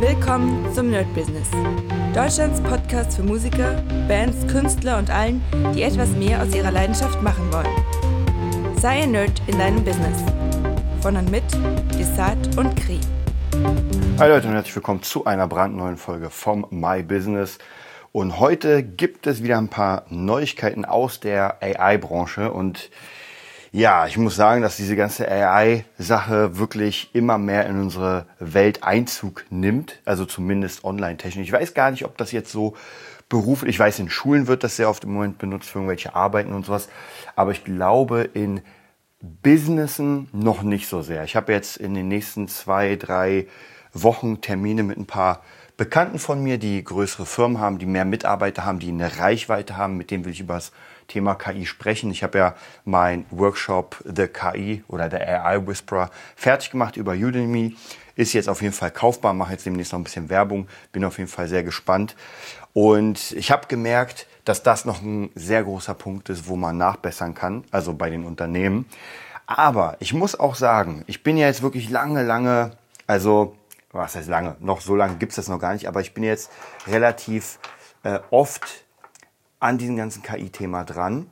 Willkommen zum Nerd Business. Deutschlands Podcast für Musiker, Bands, Künstler und allen, die etwas mehr aus ihrer Leidenschaft machen wollen. Sei ein Nerd in deinem Business. Von und mit Desart und Kri. Hi Leute und herzlich willkommen zu einer brandneuen Folge vom My Business. Und heute gibt es wieder ein paar Neuigkeiten aus der AI-Branche und ja, ich muss sagen, dass diese ganze AI-Sache wirklich immer mehr in unsere Welt Einzug nimmt, also zumindest online-technisch. Ich weiß gar nicht, ob das jetzt so beruflich, ich weiß, in Schulen wird das sehr oft im Moment benutzt für irgendwelche Arbeiten und sowas, aber ich glaube in Businessen noch nicht so sehr. Ich habe jetzt in den nächsten zwei, drei Wochen Termine mit ein paar Bekannten von mir, die größere Firmen haben, die mehr Mitarbeiter haben, die eine Reichweite haben, mit denen will ich über das Thema KI sprechen. Ich habe ja mein Workshop The KI oder der AI Whisperer fertig gemacht über Udemy. Ist jetzt auf jeden Fall kaufbar, mache jetzt demnächst noch ein bisschen Werbung, bin auf jeden Fall sehr gespannt. Und ich habe gemerkt, dass das noch ein sehr großer Punkt ist, wo man nachbessern kann, also bei den Unternehmen. Aber ich muss auch sagen, ich bin ja jetzt wirklich lange, lange, also was heißt lange, noch so lange gibt es das noch gar nicht, aber ich bin jetzt relativ äh, oft an diesem ganzen KI-Thema dran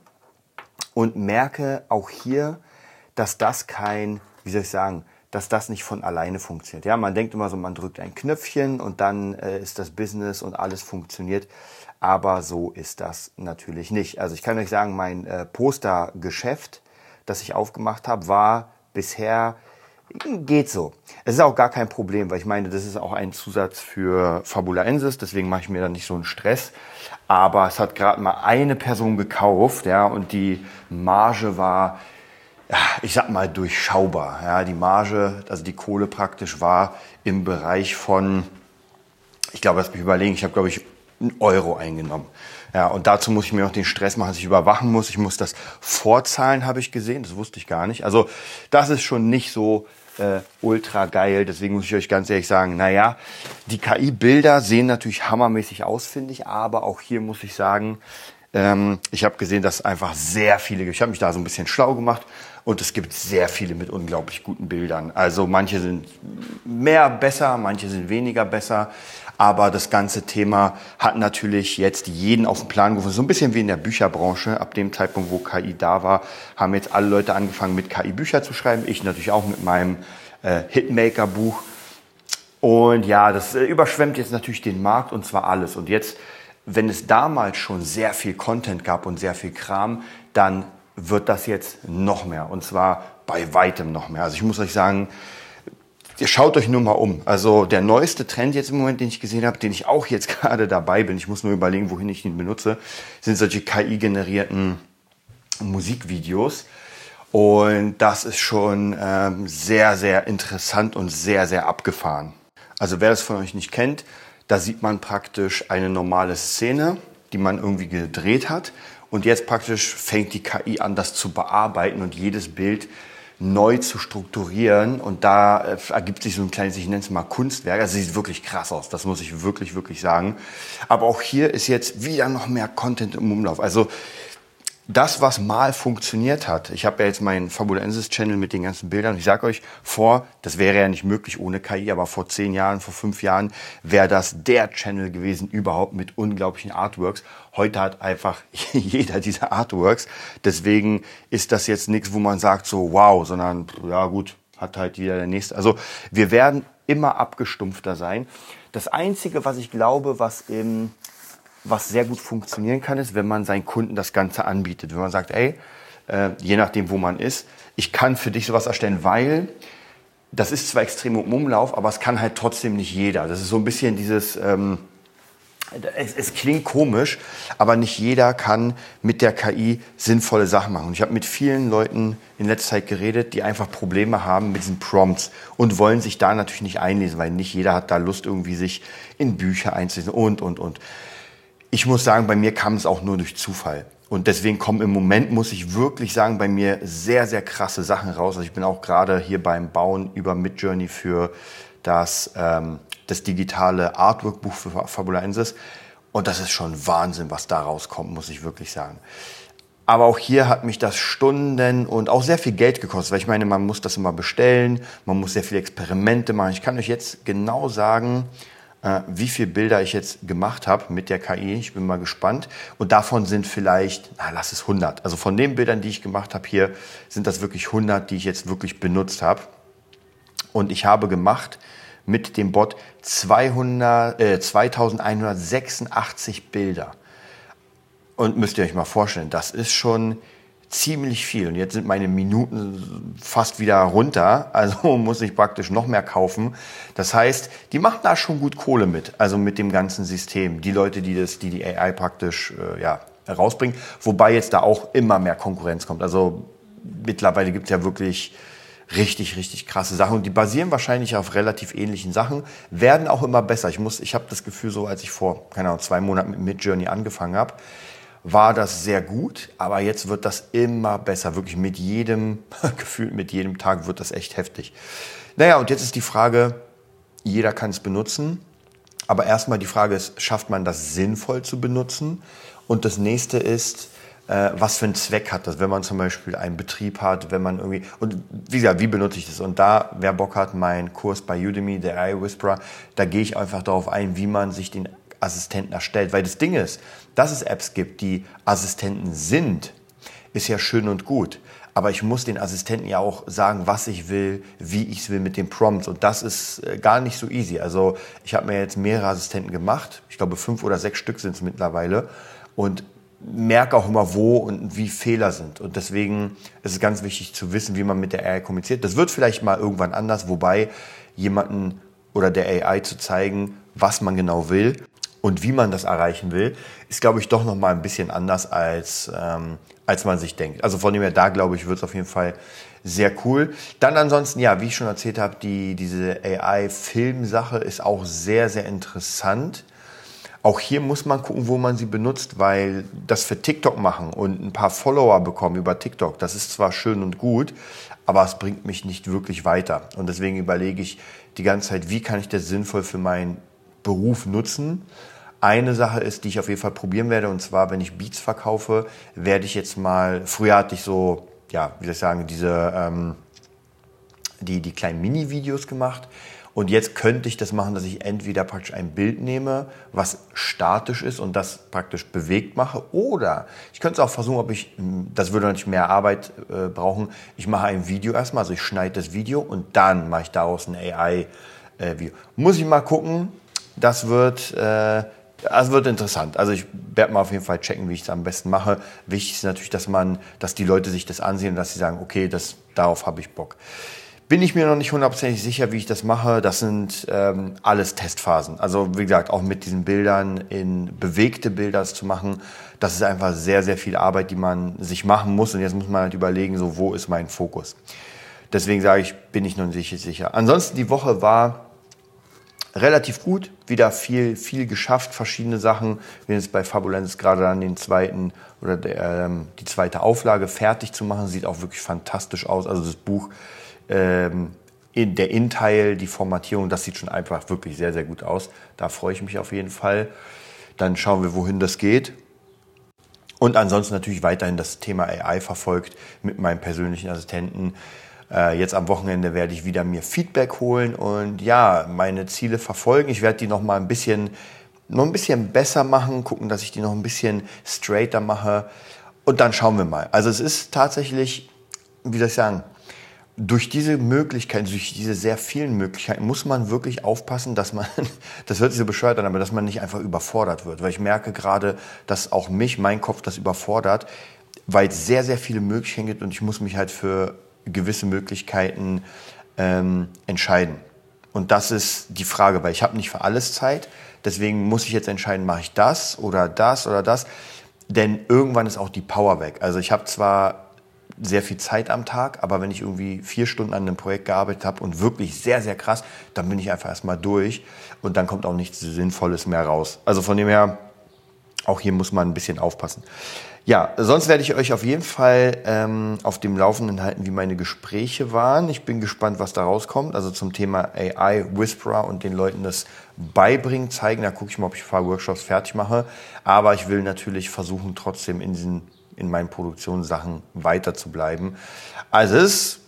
und merke auch hier, dass das kein, wie soll ich sagen, dass das nicht von alleine funktioniert. Ja, man denkt immer so, man drückt ein Knöpfchen und dann äh, ist das Business und alles funktioniert. Aber so ist das natürlich nicht. Also ich kann euch sagen, mein äh, Postergeschäft, das ich aufgemacht habe, war bisher Geht so. Es ist auch gar kein Problem, weil ich meine, das ist auch ein Zusatz für Fabulaensis, deswegen mache ich mir da nicht so einen Stress. Aber es hat gerade mal eine Person gekauft, ja, und die Marge war, ich sag mal, durchschaubar. Ja, die Marge, also die Kohle praktisch war im Bereich von, ich glaube, lass mich überlegen, ich habe, glaube ich, einen Euro eingenommen. Ja, und dazu muss ich mir auch den Stress machen, dass ich überwachen muss. Ich muss das vorzahlen, habe ich gesehen. Das wusste ich gar nicht. Also das ist schon nicht so äh, ultra geil. Deswegen muss ich euch ganz ehrlich sagen, naja, die KI-Bilder sehen natürlich hammermäßig aus, finde ich. Aber auch hier muss ich sagen, ähm, ich habe gesehen, dass einfach sehr viele, ich habe mich da so ein bisschen schlau gemacht und es gibt sehr viele mit unglaublich guten Bildern. Also manche sind mehr besser, manche sind weniger besser. Aber das ganze Thema hat natürlich jetzt jeden auf den Plan gerufen. So ein bisschen wie in der Bücherbranche. Ab dem Zeitpunkt, wo KI da war, haben jetzt alle Leute angefangen, mit KI Bücher zu schreiben. Ich natürlich auch mit meinem äh, Hitmaker-Buch. Und ja, das äh, überschwemmt jetzt natürlich den Markt und zwar alles. Und jetzt, wenn es damals schon sehr viel Content gab und sehr viel Kram, dann wird das jetzt noch mehr. Und zwar bei weitem noch mehr. Also ich muss euch sagen, Ihr schaut euch nur mal um. Also der neueste Trend jetzt im Moment, den ich gesehen habe, den ich auch jetzt gerade dabei bin, ich muss nur überlegen, wohin ich ihn benutze, sind solche KI-generierten Musikvideos. Und das ist schon ähm, sehr, sehr interessant und sehr, sehr abgefahren. Also wer das von euch nicht kennt, da sieht man praktisch eine normale Szene, die man irgendwie gedreht hat. Und jetzt praktisch fängt die KI an, das zu bearbeiten und jedes Bild neu zu strukturieren. Und da äh, ergibt sich so ein kleines, ich nenne es mal Kunstwerk. Also sieht wirklich krass aus, das muss ich wirklich, wirklich sagen. Aber auch hier ist jetzt wieder noch mehr Content im Umlauf. Also das, was mal funktioniert hat, ich habe ja jetzt meinen Fabulensis-Channel mit den ganzen Bildern. Ich sage euch vor, das wäre ja nicht möglich ohne KI, aber vor zehn Jahren, vor fünf Jahren wäre das der Channel gewesen überhaupt mit unglaublichen Artworks. Heute hat einfach jeder diese Artworks. Deswegen ist das jetzt nichts, wo man sagt so wow, sondern ja gut, hat halt jeder der nächste. Also wir werden immer abgestumpfter sein. Das Einzige, was ich glaube, was im was sehr gut funktionieren kann, ist, wenn man seinen Kunden das Ganze anbietet. Wenn man sagt, ey, äh, je nachdem, wo man ist, ich kann für dich sowas erstellen, weil das ist zwar extrem im Umlauf, aber es kann halt trotzdem nicht jeder. Das ist so ein bisschen dieses, ähm, es, es, klingt komisch, aber nicht jeder kann mit der KI sinnvolle Sachen machen. Und ich habe mit vielen Leuten in letzter Zeit geredet, die einfach Probleme haben mit diesen Prompts und wollen sich da natürlich nicht einlesen, weil nicht jeder hat da Lust, irgendwie sich in Bücher einzulesen und, und, und. Ich muss sagen, bei mir kam es auch nur durch Zufall. Und deswegen kommen im Moment, muss ich wirklich sagen, bei mir sehr, sehr krasse Sachen raus. Also ich bin auch gerade hier beim Bauen über Midjourney für das, ähm, das digitale Artwork-Buch für Fabulensis. Und das ist schon Wahnsinn, was da rauskommt, muss ich wirklich sagen. Aber auch hier hat mich das Stunden und auch sehr viel Geld gekostet, weil ich meine, man muss das immer bestellen, man muss sehr viele Experimente machen. Ich kann euch jetzt genau sagen, wie viele Bilder ich jetzt gemacht habe mit der KI. Ich bin mal gespannt. Und davon sind vielleicht, na, lass es 100. Also von den Bildern, die ich gemacht habe hier, sind das wirklich 100, die ich jetzt wirklich benutzt habe. Und ich habe gemacht mit dem Bot 200, äh, 2186 Bilder. Und müsst ihr euch mal vorstellen, das ist schon ziemlich viel. Und jetzt sind meine Minuten fast wieder runter. Also muss ich praktisch noch mehr kaufen. Das heißt, die machen da schon gut Kohle mit. Also mit dem ganzen System. Die Leute, die das, die, die AI praktisch, äh, ja, herausbringen. Wobei jetzt da auch immer mehr Konkurrenz kommt. Also mittlerweile gibt es ja wirklich richtig, richtig krasse Sachen. Und die basieren wahrscheinlich auf relativ ähnlichen Sachen, werden auch immer besser. Ich muss, ich habe das Gefühl, so als ich vor, keine Ahnung, zwei Monaten mit Midjourney angefangen habe, war das sehr gut, aber jetzt wird das immer besser. Wirklich mit jedem, gefühlt mit jedem Tag wird das echt heftig. Naja, und jetzt ist die Frage, jeder kann es benutzen, aber erstmal die Frage ist, schafft man das sinnvoll zu benutzen? Und das nächste ist, äh, was für einen Zweck hat das, wenn man zum Beispiel einen Betrieb hat, wenn man irgendwie, und wie gesagt, wie benutze ich das? Und da, wer Bock hat, mein Kurs bei Udemy, der AI Whisperer, da gehe ich einfach darauf ein, wie man sich den Assistenten erstellt. Weil das Ding ist, dass es Apps gibt, die Assistenten sind, ist ja schön und gut. Aber ich muss den Assistenten ja auch sagen, was ich will, wie ich es will mit den Prompts. Und das ist äh, gar nicht so easy. Also ich habe mir jetzt mehrere Assistenten gemacht. Ich glaube, fünf oder sechs Stück sind es mittlerweile. Und merke auch immer, wo und wie Fehler sind. Und deswegen ist es ganz wichtig zu wissen, wie man mit der AI kommuniziert. Das wird vielleicht mal irgendwann anders, wobei jemanden oder der AI zu zeigen, was man genau will und wie man das erreichen will, ist, glaube ich, doch noch mal ein bisschen anders, als, ähm, als man sich denkt. Also von dem her, da glaube ich, wird es auf jeden Fall sehr cool. Dann ansonsten, ja, wie ich schon erzählt habe, die, diese AI-Film-Sache ist auch sehr, sehr interessant. Auch hier muss man gucken, wo man sie benutzt, weil das für TikTok machen und ein paar Follower bekommen über TikTok, das ist zwar schön und gut, aber es bringt mich nicht wirklich weiter. Und deswegen überlege ich die ganze Zeit, wie kann ich das sinnvoll für meinen Beruf nutzen eine Sache ist, die ich auf jeden Fall probieren werde, und zwar, wenn ich Beats verkaufe, werde ich jetzt mal, früher hatte ich so, ja, wie soll ich sagen, diese, ähm, die, die kleinen Mini-Videos gemacht. Und jetzt könnte ich das machen, dass ich entweder praktisch ein Bild nehme, was statisch ist und das praktisch bewegt mache. Oder ich könnte es auch versuchen, ob ich, das würde natürlich mehr Arbeit äh, brauchen, ich mache ein Video erstmal, also ich schneide das Video und dann mache ich daraus ein AI-Video. Äh, Muss ich mal gucken. Das wird, äh, also wird interessant. Also ich werde mal auf jeden Fall checken, wie ich es am besten mache. Wichtig ist natürlich, dass man, dass die Leute sich das ansehen und dass sie sagen, okay, das, darauf habe ich Bock. Bin ich mir noch nicht hundertprozentig sicher, wie ich das mache. Das sind ähm, alles Testphasen. Also wie gesagt, auch mit diesen Bildern in bewegte Bilder zu machen, das ist einfach sehr, sehr viel Arbeit, die man sich machen muss. Und jetzt muss man halt überlegen, so wo ist mein Fokus. Deswegen sage ich, bin ich noch nicht sicher. Ansonsten die Woche war relativ gut, wieder viel, viel geschafft, verschiedene Sachen. Wir sind jetzt bei Fabulenz gerade dann den zweiten oder der, ähm, die zweite Auflage fertig zu machen. Sieht auch wirklich fantastisch aus. Also das Buch, ähm, in der Innenteil, die Formatierung, das sieht schon einfach wirklich sehr, sehr gut aus. Da freue ich mich auf jeden Fall. Dann schauen wir, wohin das geht. Und ansonsten natürlich weiterhin das Thema AI verfolgt mit meinem persönlichen Assistenten. Äh, jetzt am Wochenende werde ich wieder mir Feedback holen und ja, meine Ziele verfolgen. Ich werde die noch mal ein bisschen, noch ein bisschen besser machen, gucken, dass ich die noch ein bisschen straighter mache. Und dann schauen wir mal. Also es ist tatsächlich, wie soll ich sagen, durch diese Möglichkeiten, durch diese sehr vielen Möglichkeiten muss man wirklich aufpassen, dass man, das hört sich so bescheuert an, aber dass man nicht einfach überfordert wird. Weil ich merke gerade, dass auch mich, mein Kopf das überfordert, weil es sehr, sehr viele Möglichkeiten gibt und ich muss mich halt für gewisse Möglichkeiten ähm, entscheiden. Und das ist die Frage, weil ich habe nicht für alles Zeit. Deswegen muss ich jetzt entscheiden, mache ich das oder das oder das. Denn irgendwann ist auch die Power weg. Also ich habe zwar sehr viel Zeit am Tag, aber wenn ich irgendwie vier Stunden an einem Projekt gearbeitet habe und wirklich sehr, sehr krass, dann bin ich einfach erstmal durch und dann kommt auch nichts Sinnvolles mehr raus. Also von dem her, auch hier muss man ein bisschen aufpassen. Ja, sonst werde ich euch auf jeden Fall ähm, auf dem Laufenden halten, wie meine Gespräche waren. Ich bin gespannt, was da rauskommt. Also zum Thema AI Whisperer und den Leuten das beibringen, zeigen. Da gucke ich mal, ob ich ein paar Workshops fertig mache. Aber ich will natürlich versuchen, trotzdem in diesen in meinen Produktionssachen weiter zu bleiben. Also es ist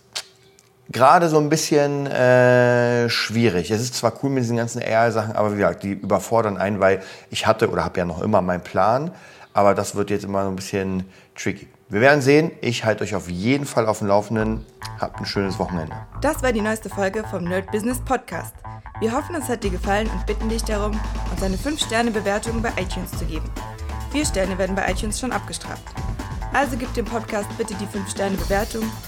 gerade so ein bisschen äh, schwierig. Es ist zwar cool mit diesen ganzen AI-Sachen, aber wie gesagt, die überfordern einen, weil ich hatte oder habe ja noch immer meinen Plan, aber das wird jetzt immer so ein bisschen tricky. Wir werden sehen. Ich halte euch auf jeden Fall auf dem Laufenden. Habt ein schönes Wochenende. Das war die neueste Folge vom Nerd Business Podcast. Wir hoffen, es hat dir gefallen und bitten dich darum, uns eine 5-Sterne-Bewertung bei iTunes zu geben. Vier Sterne werden bei iTunes schon abgestraft. Also gib dem Podcast bitte die 5-Sterne-Bewertung und